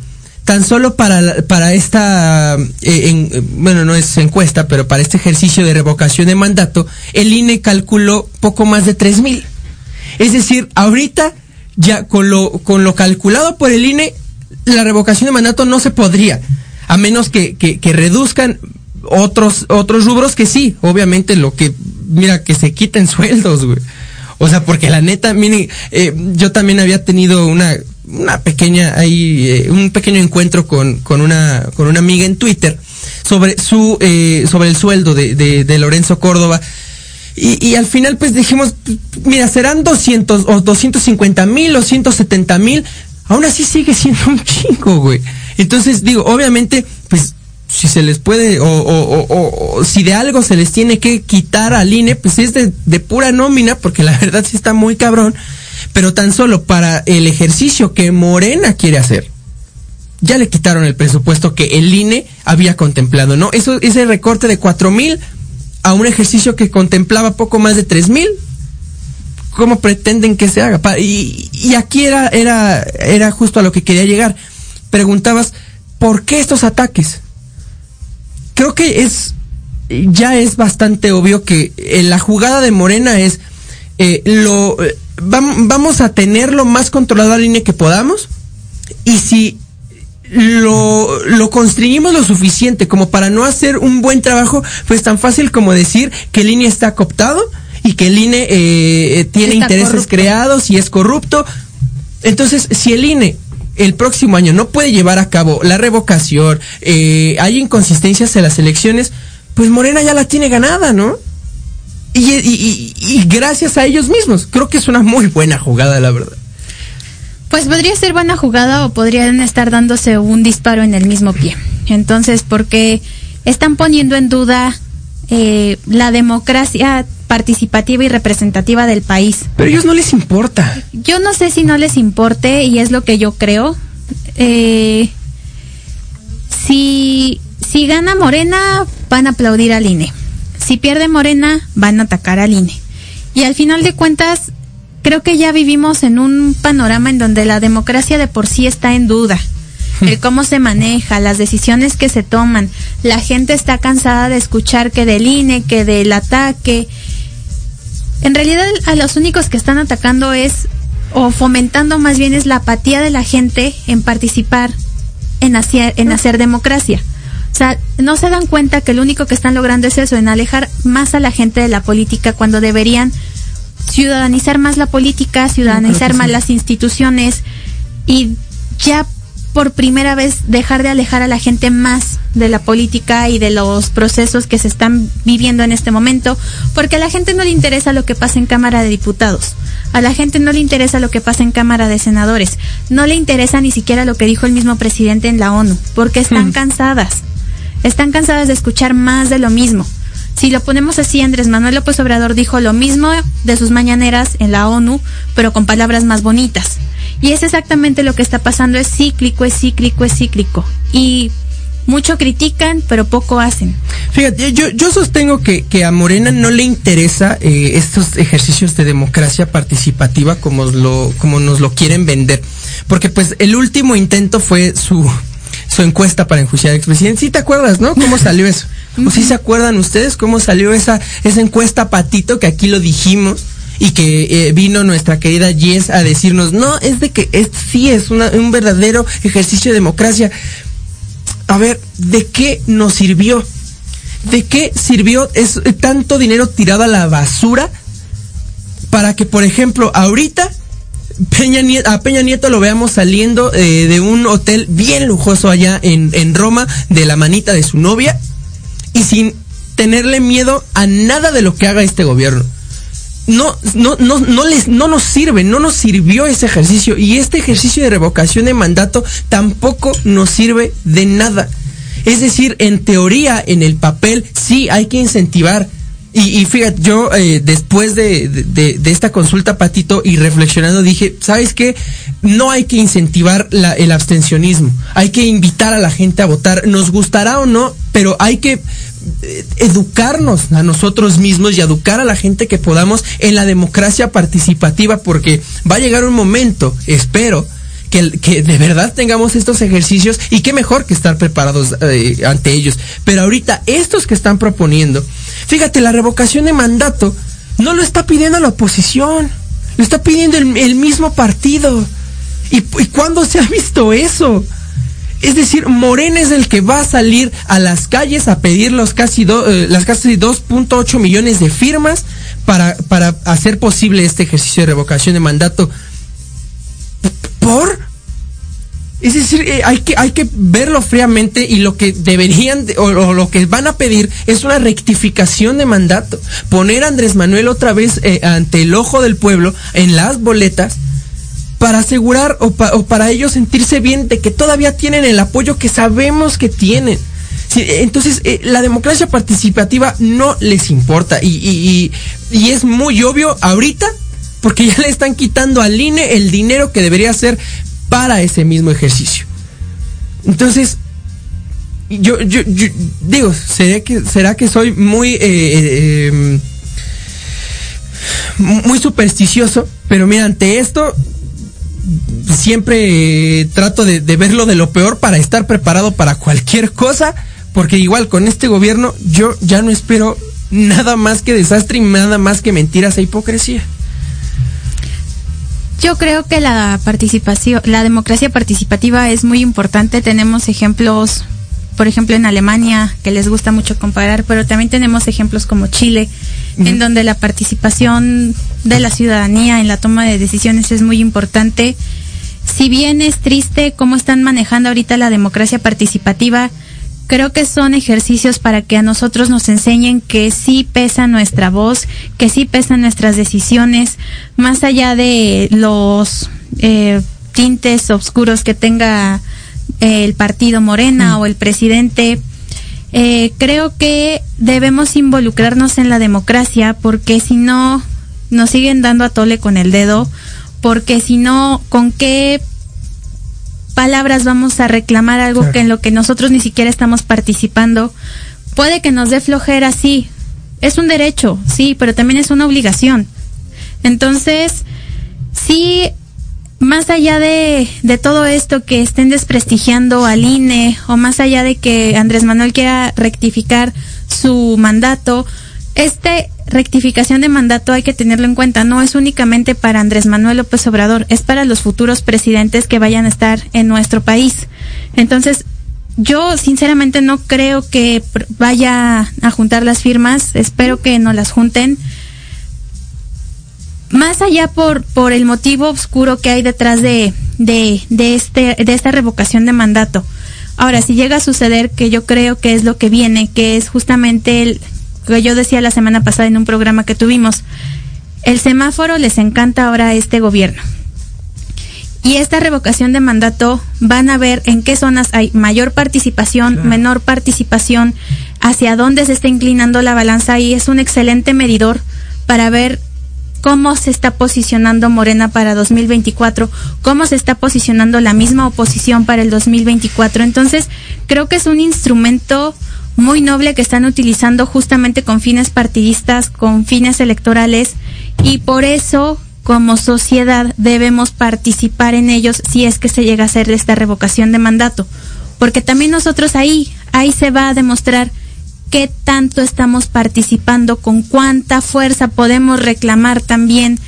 Tan solo para para esta eh, en- bueno no es encuesta pero para este ejercicio de revocación de mandato el INE calculó poco más de tres mil. Es decir, ahorita ya con lo con lo calculado por el INE la revocación de mandato no se podría a menos que, que, que reduzcan otros otros rubros que sí, obviamente lo que mira que se quiten sueldos, güey. O sea, porque la neta, miren, eh, yo también había tenido una una pequeña ahí eh, un pequeño encuentro con con una con una amiga en Twitter sobre su eh, sobre el sueldo de, de, de Lorenzo Córdoba y, y al final pues dijimos, mira, serán 200 o 250 mil o 170 mil, aún así sigue siendo un chingo, güey. Entonces digo, obviamente, pues si se les puede, o, o, o, si de algo se les tiene que quitar al INE, pues es de, de pura nómina, porque la verdad sí está muy cabrón, pero tan solo para el ejercicio que Morena quiere hacer ya le quitaron el presupuesto que el INE había contemplado, ¿no? Eso, ese recorte de cuatro mil a un ejercicio que contemplaba poco más de tres mil. ¿Cómo pretenden que se haga? Y, y aquí era, era, era justo a lo que quería llegar. Preguntabas, ¿por qué estos ataques? Creo que es, ya es bastante obvio que eh, la jugada de Morena es, eh, lo, eh, vam- vamos a tener lo más controlado al INE que podamos, y si lo, lo constreñimos lo suficiente como para no hacer un buen trabajo, pues tan fácil como decir que el INE está cooptado y que el INE eh, eh, tiene Está intereses corrupto. creados y es corrupto. Entonces, si el INE el próximo año no puede llevar a cabo la revocación, eh, hay inconsistencias en las elecciones, pues Morena ya la tiene ganada, ¿no? Y, y- y- y gracias a ellos mismos. Creo que es una muy buena jugada, la verdad. Pues podría ser buena jugada o podrían estar dándose un disparo en el mismo pie. Entonces, porque están poniendo en duda eh, la democracia participativa y representativa del país. Pero a ellos no les importa. Yo no sé si no les importe y es lo que yo creo. Eh, si, si gana Morena, van a aplaudir al INE. Si pierde Morena, van a atacar al INE. Y al final de cuentas, creo que ya vivimos en un panorama en donde la democracia de por sí está en duda. El cómo se maneja, las decisiones que se toman. La gente está cansada de escuchar que del INE, que del ataque. En realidad a los únicos que están atacando es, o fomentando más bien es la apatía de la gente en participar, en hacer, en hacer democracia. O sea, no se dan cuenta que lo único que están logrando es eso, en alejar más a la gente de la política cuando deberían ciudadanizar más la política, ciudadanizar más las instituciones y ya por primera vez dejar de alejar a la gente más de la política y de los procesos que se están viviendo en este momento, porque a la gente no le interesa lo que pasa en Cámara de Diputados, a la gente no le interesa lo que pasa en Cámara de Senadores, no le interesa ni siquiera lo que dijo el mismo presidente en la ONU, porque están cansadas, están cansadas de escuchar más de lo mismo. Si lo ponemos así, Andrés Manuel López Obrador dijo lo mismo de sus mañaneras en la ONU, pero con palabras más bonitas. Y es exactamente lo que está pasando, es cíclico, es cíclico, es cíclico. Y mucho critican, pero poco hacen. Fíjate, yo, yo sostengo que, que a Morena no le interesa eh, estos ejercicios de democracia participativa como, lo, como nos lo quieren vender. Porque pues el último intento fue su, su encuesta para enjuiciar al expresidente. ¿Sí te acuerdas, no? ¿Cómo salió eso? ¿O sí se acuerdan ustedes cómo salió esa, esa encuesta patito que aquí lo dijimos? Y que eh, vino nuestra querida Jess a decirnos, no, es de que es, sí es una- un verdadero ejercicio de democracia. A ver, ¿de qué nos sirvió? ¿De qué sirvió es, tanto dinero tirado a la basura para que, por ejemplo, ahorita Peña Nieto, a Peña Nieto lo veamos saliendo eh, de un hotel bien lujoso allá en, en Roma de la manita de su novia y sin tenerle miedo a nada de lo que haga este gobierno? no, no, no, no les, no nos sirve, no nos sirvió ese ejercicio y este ejercicio de revocación de mandato tampoco nos sirve de nada. Es decir, en teoría, en el papel, sí hay que incentivar. Y, y fíjate, yo eh, después de, de- esta consulta, Patito, y reflexionando, dije, ¿sabes qué? No hay que incentivar la- el abstencionismo. Hay que invitar a la gente a votar. Nos gustará o no, pero hay que eh, educarnos a nosotros mismos y educar a la gente que podamos en la democracia participativa, porque va a llegar un momento, espero, que, de verdad tengamos estos ejercicios y qué mejor que estar preparados eh, ante ellos. Pero ahorita, estos que están proponiendo, fíjate, la revocación de mandato no lo está pidiendo la oposición, lo está pidiendo el, mismo partido. ¿Y, ¿Y cuándo se ha visto eso? Es decir, Morena es el que va a salir a las calles a pedir los casi do- eh, las casi 2.8 millones de firmas para, para hacer posible este ejercicio de revocación de mandato. ¿Por? Es decir, eh, hay que, hay que verlo fríamente y lo que deberían de- o, lo que van a pedir es una rectificación de mandato. Poner a Andrés Manuel otra vez eh, ante el ojo del pueblo en las boletas para asegurar o, pa- o para ellos sentirse bien de que todavía tienen el apoyo que sabemos que tienen. Eh, entonces, eh, la democracia participativa no les importa y, y- y- y es muy obvio ahorita porque ya le están quitando al INE el dinero que debería ser para ese mismo ejercicio. Entonces, yo, digo, ¿será que, soy muy... eh, eh, em, muy supersticioso, pero mira, ante esto siempre eh, trato de verlo de lo peor para estar preparado para cualquier cosa, porque igual con este gobierno yo ya no espero nada más que desastre y nada más que mentiras e hipocresía. Yo creo que la participación, la democracia participativa es muy importante. Tenemos ejemplos, por ejemplo, en Alemania, que les gusta mucho comparar, pero también tenemos ejemplos como Chile, en donde la participación de la ciudadanía en la toma de decisiones es muy importante. Si bien es triste cómo están manejando ahorita la democracia participativa, creo que son ejercicios para que a nosotros nos enseñen que sí pesa nuestra voz, que sí pesan nuestras decisiones, más allá de los eh, tintes oscuros que tenga eh, el partido Morena o el presidente. Eh, creo que debemos involucrarnos en la democracia porque si no nos siguen dando a tole con el dedo, porque si no, ¿con qué palabras vamos a reclamar algo Claro. que en lo que nosotros ni siquiera estamos participando? Puede que nos dé flojera, sí. Es un derecho, sí, pero también es una obligación. Entonces, sí, más allá de, de todo esto que estén desprestigiando al INE o más allá de que Andrés Manuel quiera rectificar su mandato, este rectificación de mandato hay que tenerlo en cuenta, no es únicamente para Andrés Manuel López Obrador, es para los futuros presidentes que vayan a estar en nuestro país. Entonces, yo sinceramente no creo que vaya a juntar las firmas, espero que no las junten más allá por, por el motivo oscuro que hay detrás de, de, de, este, de esta revocación de mandato. Ahora, si llega a suceder, que yo creo que es lo que viene, que es justamente el que yo decía la semana pasada en un programa que tuvimos, el semáforo les encanta ahora a este gobierno. Y esta revocación de mandato van a ver en qué zonas hay mayor participación, menor participación, hacia dónde se está inclinando la balanza y es un excelente medidor para ver cómo se está posicionando Morena para 2024, cómo se está posicionando la misma oposición para el 2024. Entonces, creo que es un instrumento muy noble que están utilizando justamente con fines partidistas, con fines electorales y por eso como sociedad debemos participar en ellos si es que se llega a hacer esta revocación de mandato. Porque también nosotros ahí, ahí se va a demostrar qué tanto estamos participando, con cuánta fuerza podemos reclamar también.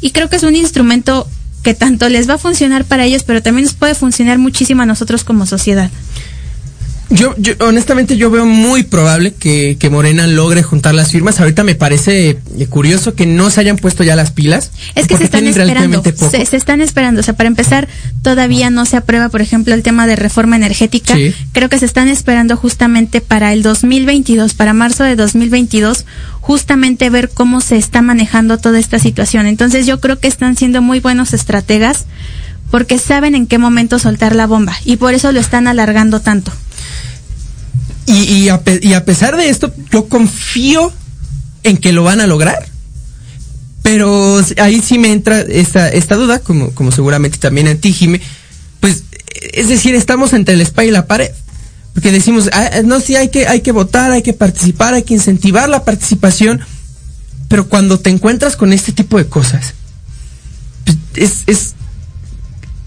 Y creo que es un instrumento que tanto les va a funcionar para ellos, pero también nos puede funcionar muchísimo a nosotros como sociedad. Yo, yo, honestamente, yo veo muy probable que, que Morena logre juntar las firmas. Ahorita me parece eh, curioso que no se hayan puesto ya las pilas. Es que se están esperando, se están esperando. O sea, para empezar, todavía no se aprueba, por ejemplo, el tema de reforma energética. Sí. Creo que se están esperando justamente para el 2022, para marzo de 2022, justamente ver cómo se está manejando toda esta situación. Entonces, yo creo que están siendo muy buenos estrategas porque saben en qué momento soltar la bomba y por eso lo están alargando tanto. Y, y, a, y a pesar de esto, yo confío en que lo van a lograr. Pero ahí sí me entra esta, esta duda, como, como seguramente también a ti, Jime. Pues, es decir, estamos entre el spa y la pared. Porque decimos, ah, no, sí, hay que, hay que votar, hay que participar, hay que incentivar la participación. Pero cuando te encuentras con este tipo de cosas, pues, es, es,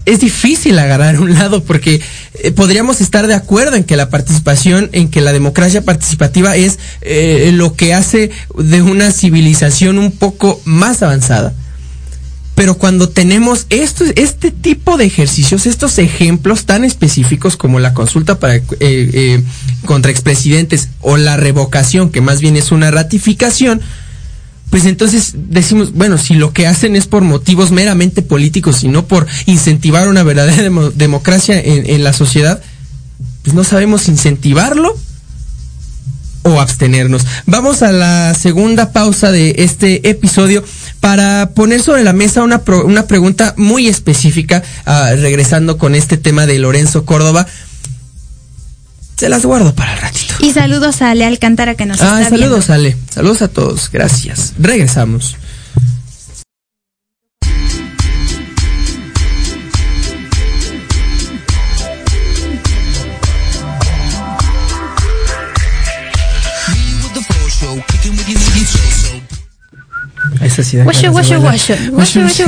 es difícil agarrar un lado porque eh, podríamos estar de acuerdo en que la participación, en que la democracia participativa es eh, lo que hace de una civilización un poco más avanzada. Pero cuando tenemos este tipo de ejercicios, estos ejemplos tan específicos como la consulta para, eh, eh, contra expresidentes o la revocación, que más bien es una ratificación, pues entonces decimos, bueno, si lo que hacen es por motivos meramente políticos y no por incentivar una verdadera demo- democracia en, en la sociedad, pues no sabemos incentivarlo o abstenernos. Vamos a la segunda pausa de este episodio para poner sobre la mesa una, pro- una pregunta muy específica, ah, regresando con este tema de Lorenzo Córdoba. Se las guardo para el ratito. Y saludos a Ale Alcántara que nos Ah, está viendo. saludos, Ale. Saludos a todos. Gracias. Regresamos. Esa sí da Guasho, guasho, guasho. Guasho, guasho,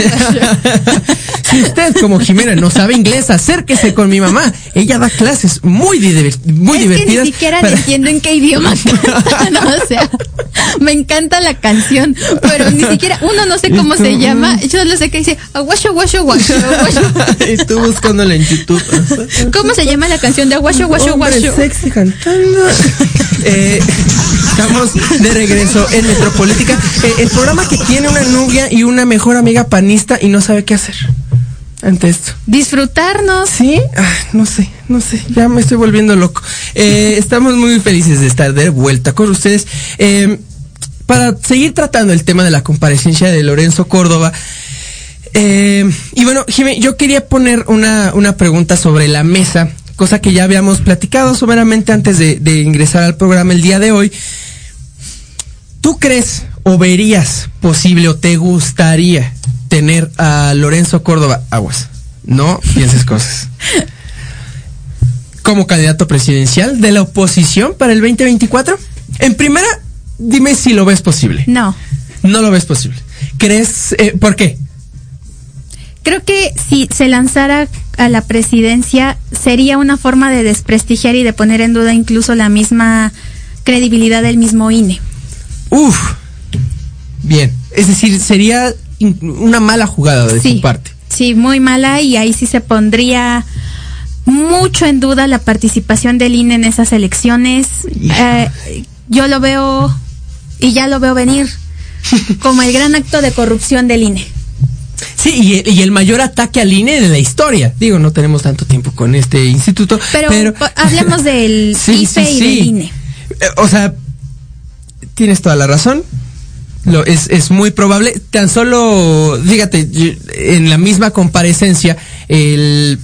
si usted como Jimena no sabe inglés, acérquese con mi mamá. Ella da clases muy, muy es que divertidas. ni siquiera para- entiendo en qué idioma cantan, o sea, me encanta la canción, pero ni siquiera, uno no sé cómo se llama, yo solo sé que dice, aguasho, guasho, guasho, guasho. y tú buscándola en YouTube. ¿Cómo se llama la canción de aguasho, guasho, Hombre guasho? sexy cantando. eh, Estamos de regreso en Metropolítica, eh, el programa que tiene una novia y una mejor amiga panista y no sabe qué hacer ante esto. Disfrutarnos. ¿Sí? Ah, no sé, no sé, ya me estoy volviendo loco. Eh, estamos muy felices de estar de vuelta con ustedes. Eh, para seguir tratando el tema de la comparecencia de Lorenzo Córdoba. eh, y bueno, Jimé, yo quería poner una, una pregunta sobre la mesa, cosa que ya habíamos platicado someramente antes de, de ingresar al programa el día de hoy. ¿Tú crees o verías posible o te gustaría tener a Lorenzo Córdoba Aguas? No pienses cosas. Como candidato presidencial de la oposición para el 2024? En primera, dime si lo ves posible. No. No lo ves posible. ¿Crees? eh, ¿Por qué? Creo que si se lanzara a la presidencia sería una forma de desprestigiar y de poner en duda incluso la misma credibilidad del mismo. INE. Uf. Bien. Es decir, sería una mala jugada de Sí. su parte. Sí, muy mala y ahí sí se pondría mucho en duda la participación del INE en esas elecciones. Eh, yo lo veo y ya lo veo venir como el gran acto de corrupción del INE. Sí, y el, y el mayor ataque al INE de la historia. Digo, no tenemos tanto tiempo con este instituto. Pero, hablemos del Sí, IFE sí, y del INE. Eh, o sea, tienes toda la razón. Lo, es, es muy probable. Tan solo, fíjate, yo- en la misma comparecencia, el,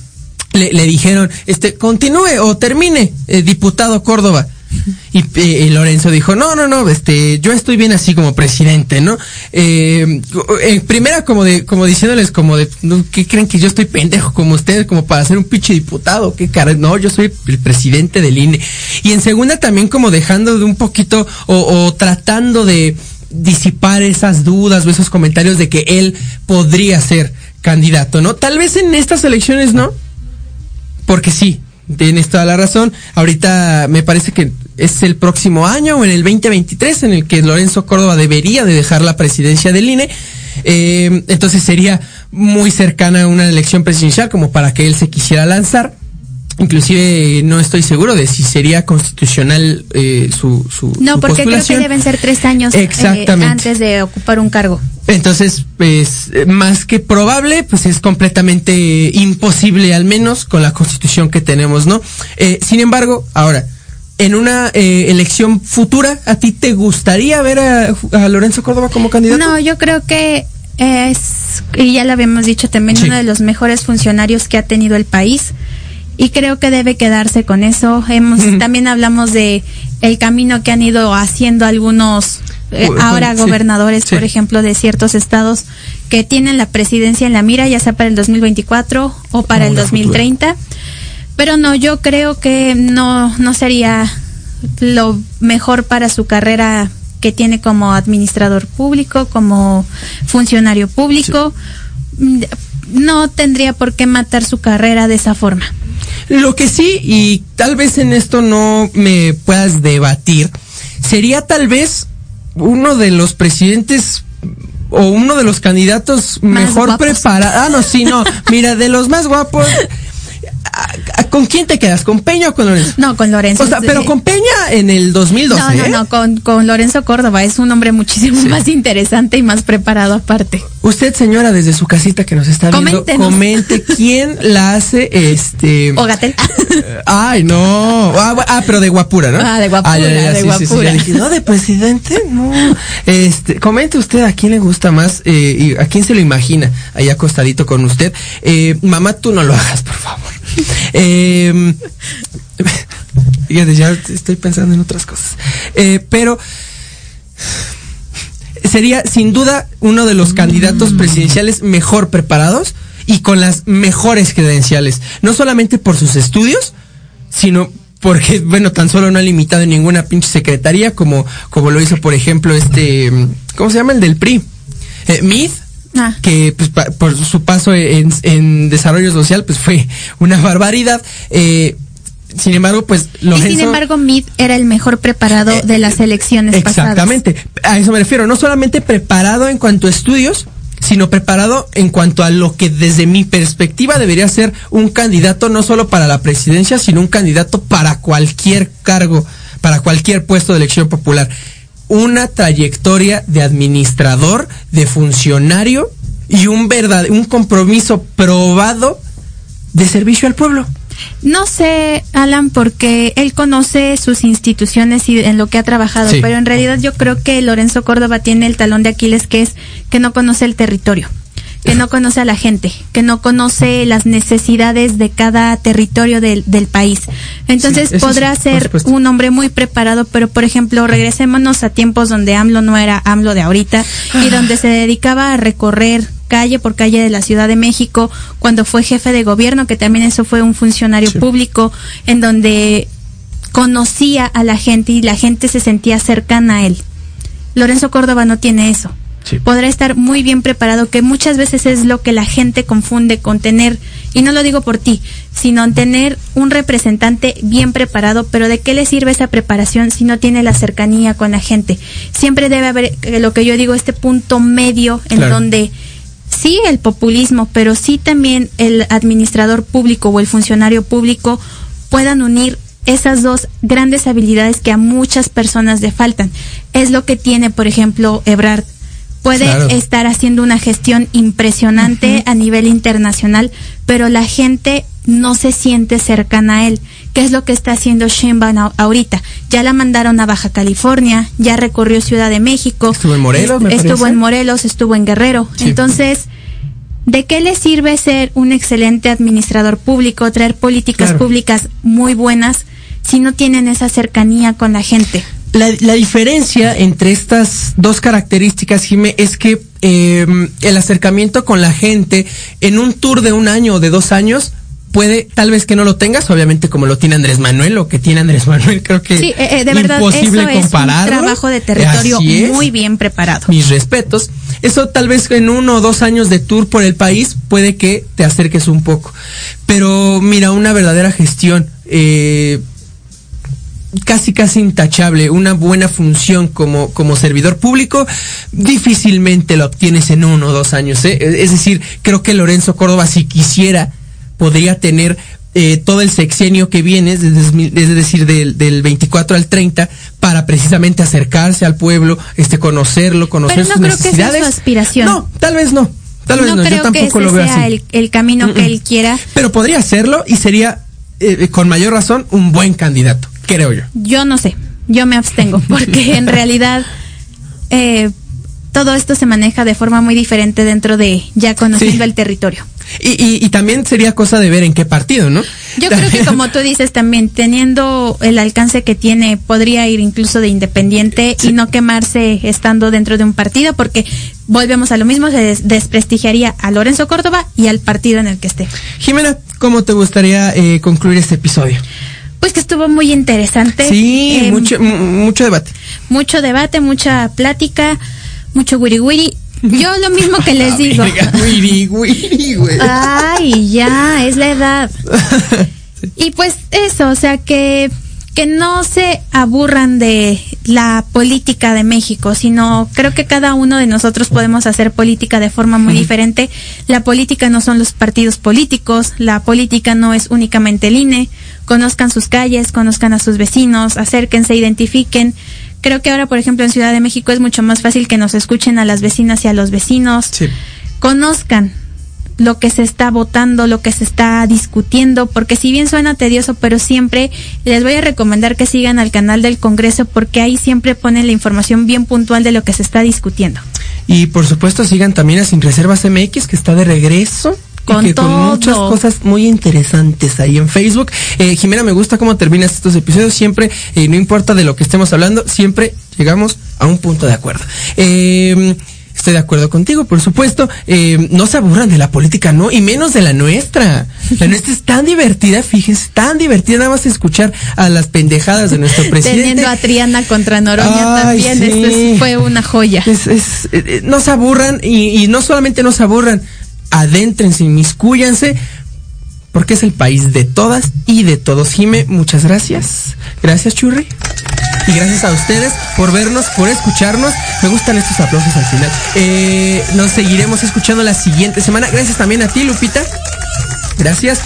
le, le dijeron, este, continúe o termine, eh, diputado Córdoba. Y eh, eh, Lorenzo dijo, no, no, no, este, yo estoy bien así como presidente, ¿no? Eh, en primera como de, como diciéndoles como de. ¿qué creen que yo estoy pendejo como ustedes, como para ser un pinche diputado? ¿Qué cara? No, yo soy el presidente del INE. Y en segunda también como dejando de un poquito o, o tratando de disipar esas dudas o esos comentarios de que él podría ser candidato, ¿no? Tal vez en estas elecciones no, porque sí, tienes toda la razón. Ahorita me parece que es el próximo año o en el 2023 en el que Lorenzo Córdoba debería de dejar la presidencia del INE. Eh, entonces sería muy cercana a una elección presidencial como para que él se quisiera lanzar. Inclusive no estoy seguro de si sería constitucional eh, su, su No, su porque creo que deben ser tres años eh, Exactamente. antes de ocupar un cargo. Entonces, pues, más que probable, pues es completamente imposible, al menos con la constitución que tenemos, ¿no? Eh, sin embargo, ahora, en una eh, elección futura, ¿a ti te gustaría ver a, a Lorenzo Córdoba como candidato? No, yo creo que es, y ya lo habíamos dicho también, Sí. uno de los mejores funcionarios que ha tenido el país. Y creo que debe quedarse con eso. Hemos, también hablamos de el camino que han ido haciendo algunos eh, Gu- ahora gobernadores, sí. por ejemplo, de ciertos estados que tienen la presidencia en la mira, ya sea para el 2024 o para el una 2030. Pero no, yo creo que no, no sería lo mejor para su carrera que tiene como administrador público, como funcionario público. Mm, No tendría por qué matar su carrera de esa forma. Lo que sí, y tal vez en esto no me puedas debatir, sería tal vez uno de los presidentes o uno de los candidatos Más mejor preparados. Ah, no, sí, no. Mira, de los más guapos. ¿A- a- ¿Con quién te quedas? ¿Con Peña o con Lorenzo? No, con Lorenzo. O sea, pero con Peña en el 2012. No, no, ¿eh? no, con, con Lorenzo Córdoba. Es un hombre muchísimo más interesante y más preparado aparte. Usted, señora, desde su casita que nos está viendo, comente quién la hace, este. O Gatel. Ay, no. Ah, ah, pero de guapura, ¿no? Ah, de guapura, de sí, sí, sí, guapura. dije, no, de presidente, no. Este, comente usted a quién le gusta más eh, y a quién se lo imagina ahí acostadito con usted. Eh, mamá, tú no lo hagas, por favor. Fíjate, ya estoy pensando en otras cosas. Eh, pero sería sin duda uno de los candidatos presidenciales mejor preparados y con las mejores credenciales, no solamente por sus estudios, sino porque, bueno, tan solo no ha limitado en ninguna pinche secretaría como, como lo hizo, por ejemplo, este, ¿cómo se llama? El del PRI. Eh, Ah. que pues, pa- por su paso en, en desarrollo social, pues fue una barbaridad. Eh, sin embargo, pues Lorenzo... Y sin embargo, Mid era el mejor preparado Eh, de las elecciones Exactamente. A eso me refiero. No solamente preparado en cuanto a estudios, sino preparado en cuanto a lo que desde mi perspectiva debería ser un candidato no solo para la presidencia, sino un candidato para cualquier cargo para cualquier puesto de elección popular. Una trayectoria de administrador, de funcionario y un verdad, un compromiso probado de servicio al pueblo. No sé, Alan, porque él conoce sus instituciones y en lo que ha trabajado, Sí. pero en realidad yo creo que Lorenzo Córdoba tiene el talón de Aquiles que es que no conoce el territorio, que no conoce a la gente, que no conoce las necesidades de cada territorio del, del país. Entonces Sí, podrá sí, ser un hombre muy preparado, pero por ejemplo, regresémonos a tiempos donde AMLO no era AMLO de ahorita y donde se dedicaba a recorrer calle por calle de la Ciudad de México cuando fue jefe de gobierno, que también eso fue un funcionario Sí. público en donde conocía a la gente y la gente se sentía cercana a él. Lorenzo Córdoba no tiene eso. Sí. Podrá estar muy bien preparado, que muchas veces es lo que la gente confunde con tener, y no lo digo por ti, sino en tener un representante bien preparado, pero ¿de qué le sirve esa preparación si no tiene la cercanía con la gente? Siempre debe haber, eh, lo que yo digo, este punto medio en Claro. donde sí el populismo, pero sí también el administrador público o el funcionario público puedan unir esas dos grandes habilidades que a muchas personas le faltan. Es lo que tiene, por ejemplo, Ebrard. Puede Claro. estar haciendo una gestión impresionante a nivel internacional, pero la gente no se siente cercana a él. ¿Qué es lo que está haciendo Sheinbaum ahorita? Ya la mandaron a Baja California, ya recorrió Ciudad de México. Estuvo en Morelos, me Estuvo parece. en Morelos, estuvo en Guerrero. Sí. Entonces, ¿de qué le sirve ser un excelente administrador público, traer políticas Claro. públicas muy buenas si no tienen esa cercanía con la gente? La, la diferencia entre estas dos características, Jime, es que eh, el acercamiento con la gente en un tour de un año o de dos años puede, tal vez que no lo tengas, obviamente como lo tiene Andrés Manuel o que tiene Andrés Manuel, creo que Sí, eh, eh, de verdad, imposible eso es un compararlo. trabajo de territorio Así es. muy bien preparado. mis respetos. Eso tal vez en uno o dos años de tour por el país puede que te acerques un poco. Pero mira, una verdadera gestión, eh, casi casi intachable, una buena función como, como servidor público, difícilmente lo obtienes en uno o dos años. ¿eh? Es decir, creo que Lorenzo Córdoba, si quisiera, podría tener eh, todo el sexenio que viene, es decir, del, del 24 al 30, para precisamente acercarse al pueblo, este conocerlo, conocer Pero no sus creo que sea su necesidades. aspiración. No, tal vez no. Tal vez no, no yo creo que tampoco ese lo veo sea así. el, el camino que Mm, él quiera. Pero podría hacerlo y sería, eh, con mayor razón, un buen candidato, creo yo. Yo no sé, yo me abstengo, porque en realidad eh, todo esto se maneja de forma muy diferente dentro de ya conociendo Sí. el territorio. Y, y, y también sería cosa de ver en qué partido, ¿no? Yo creo que como tú dices también, teniendo el alcance que tiene, podría ir incluso de independiente y no quemarse estando dentro de un partido, porque volvemos a lo mismo, se des- desprestigiaría a Lorenzo Córdoba y al partido en el que esté. Jimena, ¿cómo te gustaría eh, concluir este episodio? Pues que estuvo muy interesante. Sí, eh, mucho, mu- mucho debate. mucho debate, mucha plática, mucho wiri wiri. Yo lo mismo que les digo. Wiri, wiri, güey. Ay, ya, es la edad. Y pues eso, o sea, que, que no se aburran de la política de México, sino creo que cada uno de nosotros podemos hacer política de forma muy diferente. La política no son los partidos políticos, la política no es únicamente el INE. Conozcan sus calles, conozcan a sus vecinos, acérquense, identifiquen. Creo que ahora, por ejemplo, en Ciudad de México es mucho más fácil que nos escuchen a las vecinas y a los vecinos Sí. conozcan lo que se está votando, lo que se está discutiendo, porque si bien suena tedioso, pero siempre les voy a recomendar que sigan al canal del Congreso porque ahí siempre ponen la información bien puntual de lo que se está discutiendo. Y por supuesto sigan también a Sin Reservas MX que está de regreso. Y Con muchas cosas muy interesantes ahí en Facebook. Eh, Jimena, me gusta cómo terminas estos episodios. Siempre, eh, no importa de lo que estemos hablando, siempre llegamos a un punto de acuerdo. Eh, Estoy de acuerdo contigo, por supuesto. Eh, no se aburran de la política, ¿no? Y menos de la nuestra. La nuestra es tan divertida, fíjense, tan divertida nada más escuchar a las pendejadas de nuestro presidente. Teniendo a Triana contra Noroña Ay, también, sí. esto es- fue una joya. Es, es, no se aburran y, y no solamente no se aburran, adéntrense, inmiscúyanse, porque es el país de todas y de todos. Jime, muchas gracias. Gracias, Churri. Y gracias a ustedes por vernos, por escucharnos. Me gustan estos aplausos al final. Eh, nos seguiremos escuchando la siguiente semana. Gracias también a ti, Lupita. Gracias.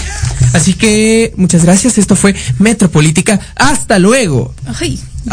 Así que muchas gracias. Esto fue Metropolítica. Hasta luego. Ay.